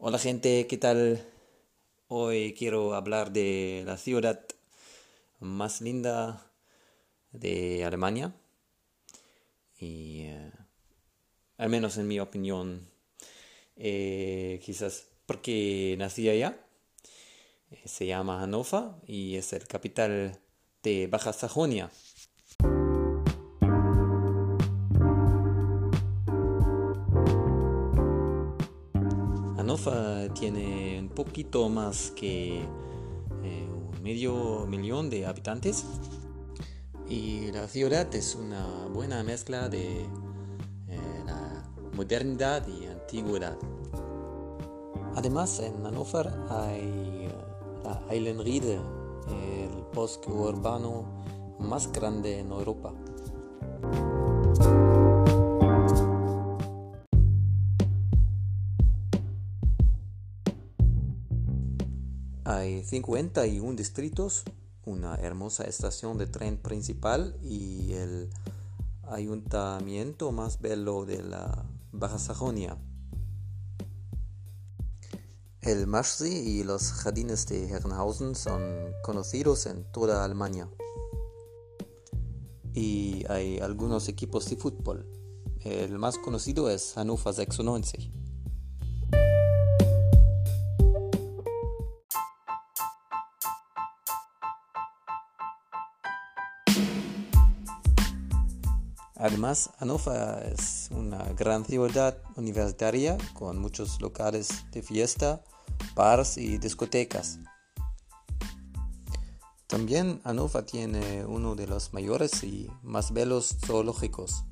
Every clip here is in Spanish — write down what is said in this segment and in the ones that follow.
Hola gente, ¿qué tal? Hoy quiero hablar de la ciudad más linda de Alemania y eh, al menos en mi opinión, eh, quizás porque nací allá, eh, se llama Hannover y es el capital de Baja Sajonia. Hannover tiene un poquito más que eh, medio millón de habitantes y la ciudad es una buena mezcla de eh, la modernidad y antigüedad. Además en Hannover hay eh, la Eilenriede, el bosque urbano más grande en Europa. Hay 51 distritos, una hermosa estación de tren principal y el ayuntamiento más bello de la Baja Sajonia. El Marschsee y los jardines de Herrenhausen son conocidos en toda Alemania. Y hay algunos equipos de fútbol. El más conocido es Hannover 96. Además, Hannover es una gran ciudad universitaria con muchos locales de fiesta, bars y discotecas. También Hannover tiene uno de los mayores y más bellos zoológicos.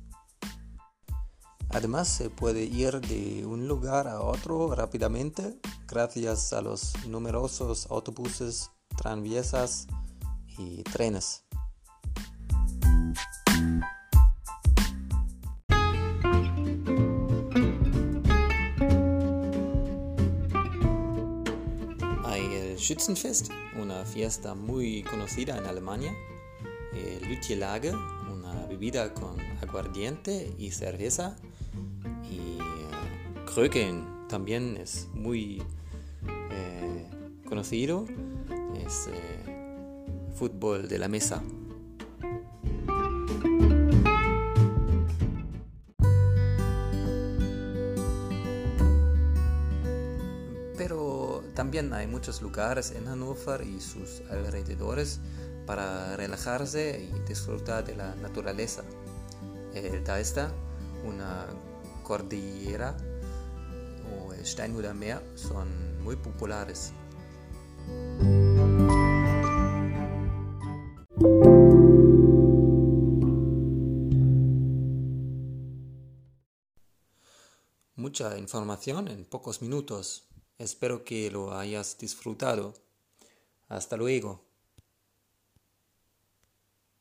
Además, se puede ir de un lugar a otro rápidamente gracias a los numerosos autobuses, tranvías y trenes. Schützenfest, una fiesta muy conocida en Alemania. Eh, Lage, una bebida con aguardiente y cerveza. Y eh, Kröken también es muy eh, conocido. Es fútbol de la mesa. También hay muchos lugares en Hannover y sus alrededores para relajarse y disfrutar de la naturaleza. El está una cordillera o el Steinhuder Meer son muy populares. Mucha información en pocos minutos. Espero que lo hayas disfrutado. Hasta luego.